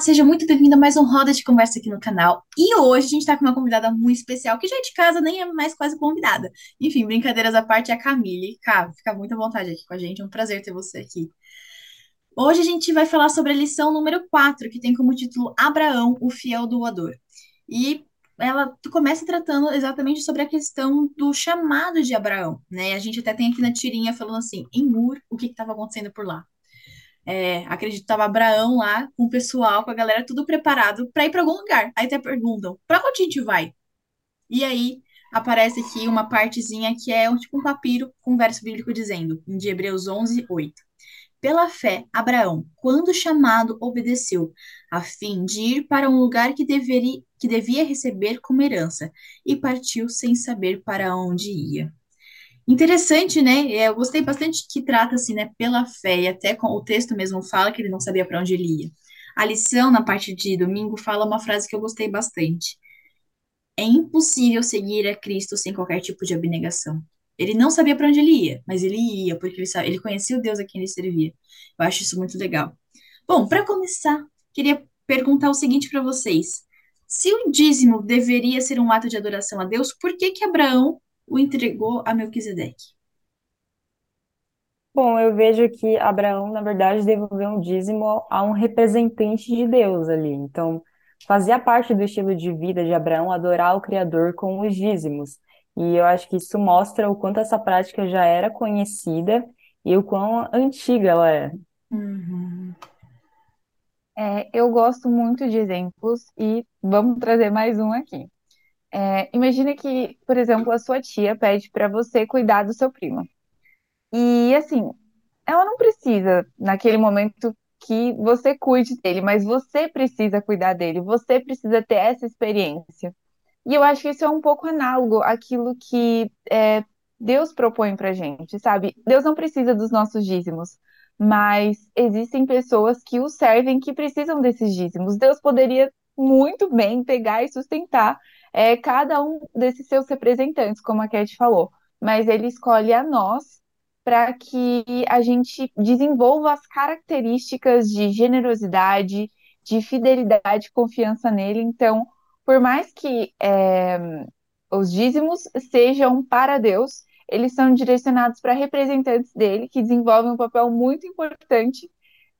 seja muito bem-vinda a mais um Roda de Conversa aqui no canal. E hoje a gente tá com uma convidada muito especial, que já é de casa, nem é mais quase convidada. Enfim, brincadeiras à parte, é a Camille. Cá, fica muito à vontade aqui com a gente, é um prazer ter você aqui. Hoje a gente vai falar sobre a lição número 4, que tem como título Abraão, o fiel doador. E ela começa tratando exatamente sobre a questão do chamado de Abraão, né? A gente até tem aqui na tirinha falando assim, em Ur, o que estava acontecendo por lá. É, acredito que Abraão lá com o pessoal, com a galera tudo preparado para ir para algum lugar. Aí até perguntam: para onde a gente vai? E aí aparece aqui uma partezinha que é tipo um papiro com um verso bíblico dizendo, de Hebreus 11, 8. Pela fé, Abraão, quando chamado, obedeceu, a fim de ir para um lugar que, deveria, que devia receber como herança, e partiu sem saber para onde ia. Interessante, né? É, eu gostei bastante que trata assim, né, pela fé, e até com o texto mesmo fala que ele não sabia para onde ele ia. A lição, na parte de domingo, fala uma frase que eu gostei bastante. É impossível seguir a Cristo sem qualquer tipo de abnegação. Ele não sabia para onde ele ia, mas ele ia, porque ele, sabe, ele conhecia o Deus a quem ele servia. Eu acho isso muito legal. Bom, para começar, queria perguntar o seguinte para vocês. Se o dízimo deveria ser um ato de adoração a Deus, por que que Abraão o entregou a Melquisedeque? Bom, eu vejo que Abraão, na verdade, devolveu um dízimo a um representante de Deus ali. Então, fazia parte do estilo de vida de Abraão adorar o Criador com os dízimos. E eu acho que isso mostra o quanto essa prática já era conhecida e o quão antiga ela é. Uhum. É, eu gosto muito de exemplos e vamos trazer mais um aqui. É, imagina que, por exemplo, a sua tia pede para você cuidar do seu primo. E assim, ela não precisa, naquele momento, que você cuide dele, mas você precisa cuidar dele, você precisa ter essa experiência. E eu acho que isso é um pouco análogo àquilo que é, Deus propõe pra gente, sabe? Deus não precisa dos nossos dízimos, mas existem pessoas que o servem que precisam desses dízimos. Deus poderia muito bem pegar e sustentar é, cada um desses seus representantes, como a Cat falou, mas ele escolhe a nós para que a gente desenvolva as características de generosidade, de fidelidade confiança nele. Então, por mais que é, os dízimos sejam para Deus, eles são direcionados para representantes dele, que desenvolvem um papel muito importante,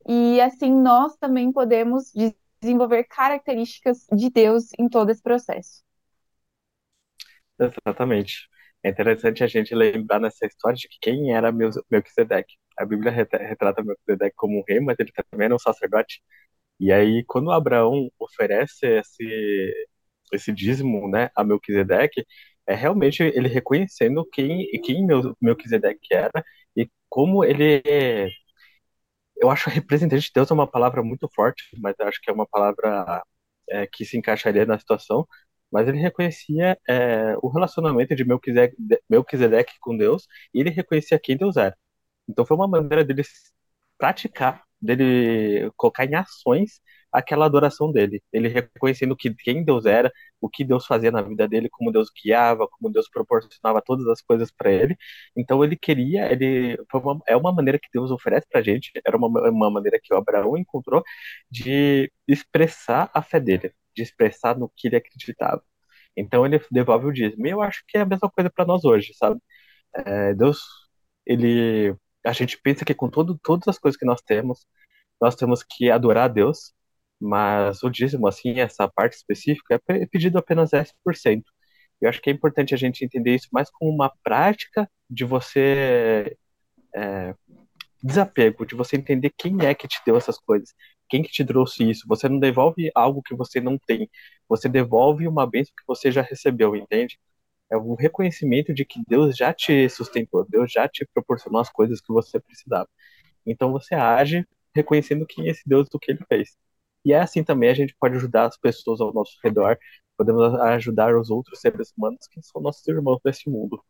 e assim nós também podemos desenvolver características de Deus em todo esse processo. Exatamente. É interessante a gente lembrar nessa história de que quem era Melquisedeque. A Bíblia retrata Melquisedeque como um rei, mas ele também era um sacerdote. E aí, quando Abraão oferece esse, esse dízimo né, a Melquisedeque, é realmente ele reconhecendo quem, quem Melquisedeque era e como ele eu acho representante de Deus é uma palavra muito forte, mas eu acho que é uma palavra é, que se encaixaria na situação, mas ele reconhecia é, o relacionamento de Melquisedeque, com Deus e ele reconhecia quem Deus era. Então foi uma maneira dele praticar, dele colocar em ações aquela adoração dele. Ele reconhecendo que quem Deus era, o que Deus fazia na vida dele, como Deus guiava, como Deus proporcionava todas as coisas para ele. Então ele queria, ele uma, é uma maneira que Deus oferece para gente, era uma, uma maneira que o Abraão encontrou de expressar a fé dele de expressar no que ele acreditava. Então ele devolve o dízimo. E eu acho que é a mesma coisa para nós hoje, sabe? É, Deus, ele, a gente pensa que com todo, todas as coisas que nós temos, nós temos que adorar a Deus, mas o dízimo, assim, essa parte específica, é pedido apenas 10%. Eu acho que é importante a gente entender isso mais como uma prática de você é, desapego, de você entender quem é que te deu essas coisas, quem que te trouxe isso. Você não devolve algo que você não tem, você devolve uma bênção que você já recebeu, entende? É um reconhecimento de que Deus já te sustentou, Deus já te proporcionou as coisas que você precisava. Então você age reconhecendo quem é esse Deus do que ele fez. E é assim também a gente pode ajudar as pessoas ao nosso redor, podemos ajudar os outros seres humanos que são nossos irmãos desse mundo.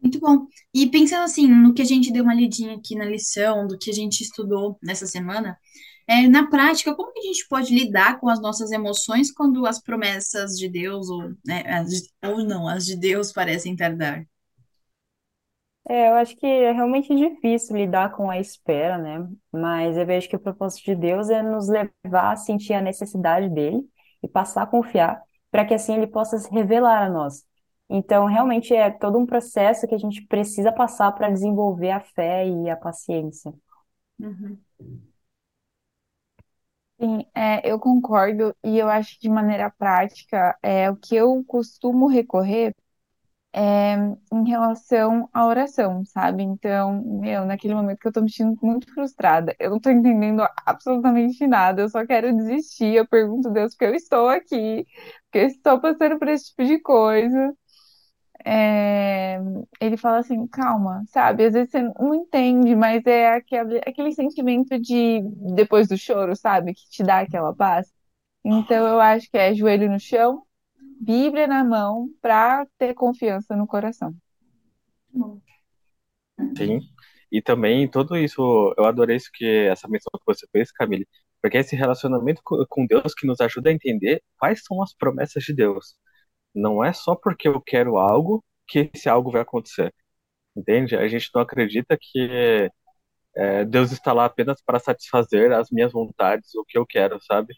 Muito bom. E pensando assim, no que a gente deu uma lidinha aqui na lição, do que a gente estudou nessa semana, é, na prática, como que a gente pode lidar com as nossas emoções quando as promessas de Deus, ou, né, as ou não, as de Deus parecem tardar? É, eu acho que é realmente difícil lidar com a espera, né? Mas eu vejo que o propósito de Deus é nos levar a sentir a necessidade dele e passar a confiar, para que assim ele possa se revelar a nós. Então, realmente é todo um processo que a gente precisa passar para desenvolver a fé e a paciência. Uhum. Sim, é, eu concordo e eu acho que de maneira prática, é, o que eu costumo recorrer é em relação à oração, sabe? Então, meu, naquele momento que eu tô me sentindo muito frustrada, eu não tô entendendo absolutamente nada, eu só quero desistir, eu pergunto a Deus porque eu estou aqui, porque eu estou passando por esse tipo de coisa. É, ele fala assim, calma, sabe? Às vezes você não entende, mas é aquele, aquele sentimento de depois do choro, sabe? Que te dá aquela paz. Então eu acho que é joelho no chão, Bíblia na mão, para ter confiança no coração. Sim. E também tudo isso, eu adorei isso que essa menção que você fez, Camille, porque esse relacionamento co- com Deus que nos ajuda a entender quais são as promessas de Deus. Não é só porque eu quero algo que esse algo vai acontecer, entende? A gente não acredita que é, Deus está lá apenas para satisfazer as minhas vontades, o que eu quero, sabe?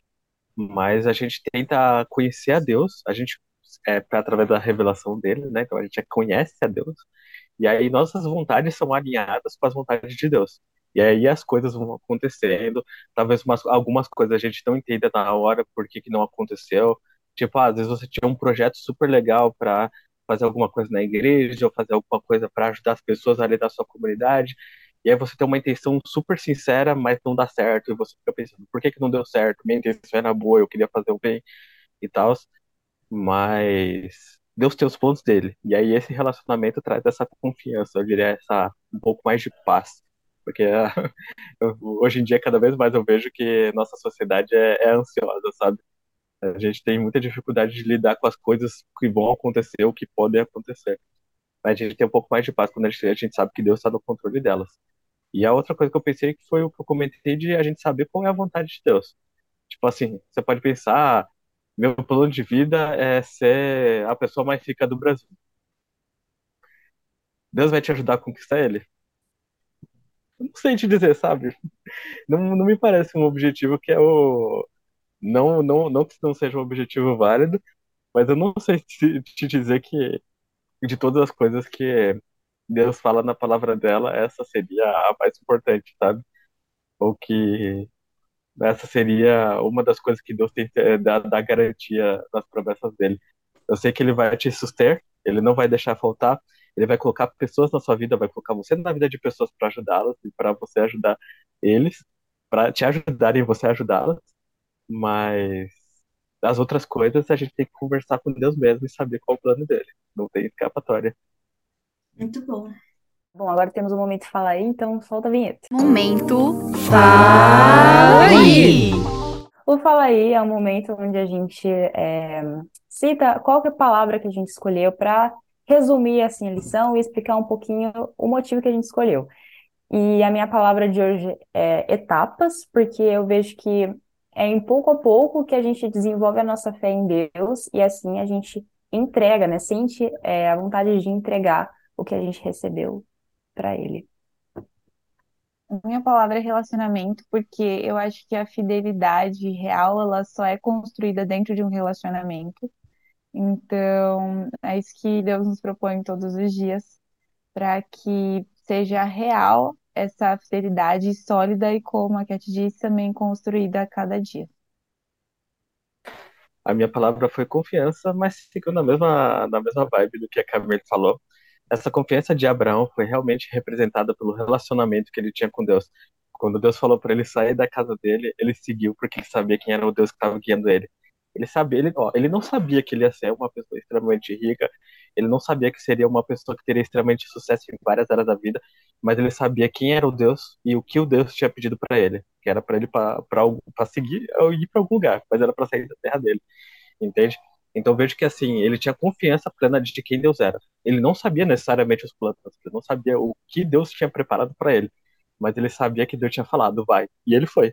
Mas a gente tenta conhecer a Deus, a gente é através da revelação dele, né? Então a gente conhece a Deus e aí nossas vontades são alinhadas com as vontades de Deus. E aí as coisas vão acontecendo. Talvez umas, algumas coisas a gente não entenda na hora por que que não aconteceu. Tipo, ah, às vezes você tinha um projeto super legal para fazer alguma coisa na igreja ou fazer alguma coisa para ajudar as pessoas ali da sua comunidade. E aí você tem uma intenção super sincera, mas não dá certo. E você fica pensando, por que que não deu certo? Minha intenção era boa, eu queria fazer o bem e tal. Mas Deus tem os pontos dele. E aí esse relacionamento traz essa confiança, eu diria, essa um pouco mais de paz. Porque hoje em dia, cada vez mais eu vejo que nossa sociedade é, é ansiosa, sabe? A gente tem muita dificuldade de lidar com as coisas que vão acontecer, ou que podem acontecer. Mas a gente tem um pouco mais de paz quando a gente, a gente sabe que Deus está no controle delas. E a outra coisa que eu pensei que foi o que eu comentei de a gente saber qual é a vontade de Deus. Tipo assim, você pode pensar, ah, meu plano de vida é ser a pessoa mais rica do Brasil. Deus vai te ajudar a conquistar ele? Não sei te dizer, sabe? Não, não me parece um objetivo que é o. Não, não, não que não seja um objetivo válido, mas eu não sei te, te dizer que de todas as coisas que Deus fala na palavra dela, essa seria a mais importante, sabe? Ou que essa seria uma das coisas que Deus tem que dar, dar garantia nas promessas dele. Eu sei que ele vai te suster, ele não vai deixar faltar, ele vai colocar pessoas na sua vida, vai colocar você na vida de pessoas para ajudá-las e para você ajudar eles, para te ajudarem você ajudá-las, mas as outras coisas a gente tem que conversar com Deus mesmo e saber qual é o plano dele. Não tem escapatória. Muito bom. Bom, agora temos o momento de falar aí, então solta a vinheta. Momento Fala aí! O Fala aí é um momento onde a gente é, cita qual é a palavra que a gente escolheu para resumir assim a lição e explicar um pouquinho o motivo que a gente escolheu. E a minha palavra de hoje é etapas, porque eu vejo que é em pouco a pouco que a gente desenvolve a nossa fé em Deus e assim a gente entrega, né? Sente é, a vontade de entregar o que a gente recebeu para Ele. Minha palavra é relacionamento, porque eu acho que a fidelidade real, ela só é construída dentro de um relacionamento. Então, é isso que Deus nos propõe todos os dias, para que seja real essa fidelidade sólida e, como a Cat disse, também construída a cada dia. A minha palavra foi confiança, mas ficou na mesma, na mesma vibe do que a Camille falou. Essa confiança de Abraão foi realmente representada pelo relacionamento que ele tinha com Deus. Quando Deus falou para ele sair da casa dele, ele seguiu porque ele sabia quem era o Deus que estava guiando ele. Ele sabia, ele, ó, ele não sabia que ele ia ser uma pessoa extremamente rica, ele não sabia que seria uma pessoa que teria extremamente sucesso em várias áreas da vida, mas ele sabia quem era o Deus e o que o Deus tinha pedido para ele, que era para ele para seguir ou ir para algum lugar, mas era para sair da terra dele, entende? Então vejo que assim, ele tinha confiança plena de quem Deus era. Ele não sabia necessariamente os planos, ele não sabia o que Deus tinha preparado para ele, mas ele sabia que Deus tinha falado, vai, e ele foi.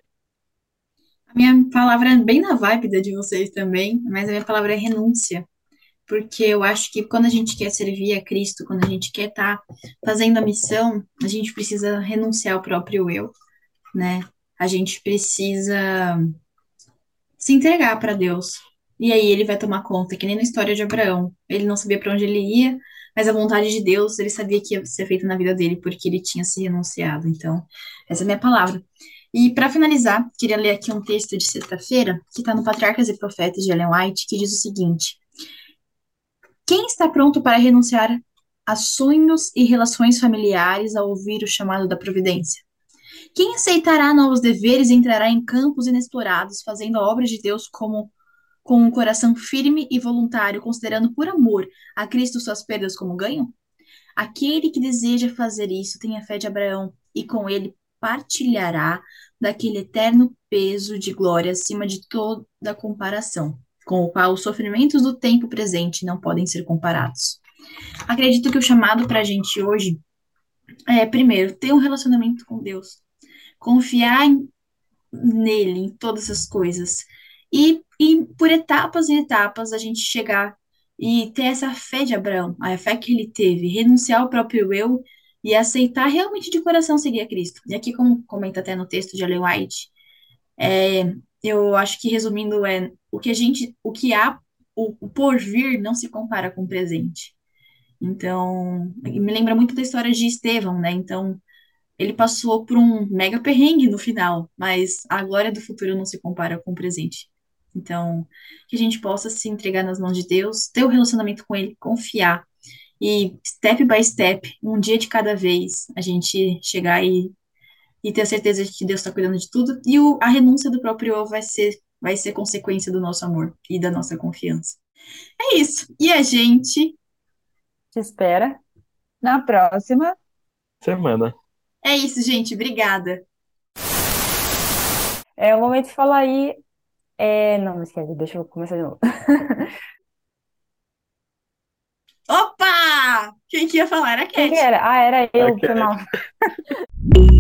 A minha palavra é bem na vibe da de vocês também, mas a minha palavra é renúncia. Porque eu acho que quando a gente quer servir a Cristo, quando a gente quer estar fazendo a missão, a gente precisa renunciar ao próprio eu, né? A gente precisa se entregar para Deus. E aí ele vai tomar conta, que nem na história de Abraão. Ele não sabia para onde ele ia, mas a vontade de Deus, ele sabia que ia ser feita na vida dele, porque ele tinha se renunciado. Então, essa é a minha palavra. E para finalizar, queria ler aqui um texto de sexta-feira, que está no Patriarcas e Profetas de Ellen White, que diz o seguinte: quem está pronto para renunciar a sonhos e relações familiares ao ouvir o chamado da providência? Quem aceitará novos deveres e entrará em campos inexplorados, fazendo a obra de Deus como com um coração firme e voluntário, considerando por amor a Cristo suas perdas como ganho? Aquele que deseja fazer isso tem a fé de Abraão e com ele partilhará daquele eterno peso de glória acima de toda comparação com o qual os sofrimentos do tempo presente não podem ser comparados. Acredito que o chamado para a gente hoje é, primeiro, ter um relacionamento com Deus, confiar em, nele, em todas as coisas, e, e por etapas e etapas a gente chegar e ter essa fé de Abraão, a fé que ele teve, renunciar ao próprio eu e aceitar realmente de coração seguir a Cristo. E aqui, como comenta até no texto de Ellen White, é, eu acho que resumindo é o que a gente, o que há, o, o porvir não se compara com o presente. Então, me lembra muito da história de Estevão, né? Então, ele passou por um mega perrengue no final, mas a glória do futuro não se compara com o presente. Então, que a gente possa se entregar nas mãos de Deus, ter o um relacionamento com Ele, confiar e step by step, um dia de cada vez, a gente chegar e e ter a certeza de que Deus está cuidando de tudo. E o, a renúncia do próprio eu vai ser, vai ser consequência do nosso amor e da nossa confiança. É isso. E a gente te espera na próxima semana. É isso, gente. Obrigada. É o momento de falar aí. É... Não, não esquece, deixa eu começar de novo. Opa! Quem que ia falar era a Cat. Quem que era? Ah, era eu, foi mal.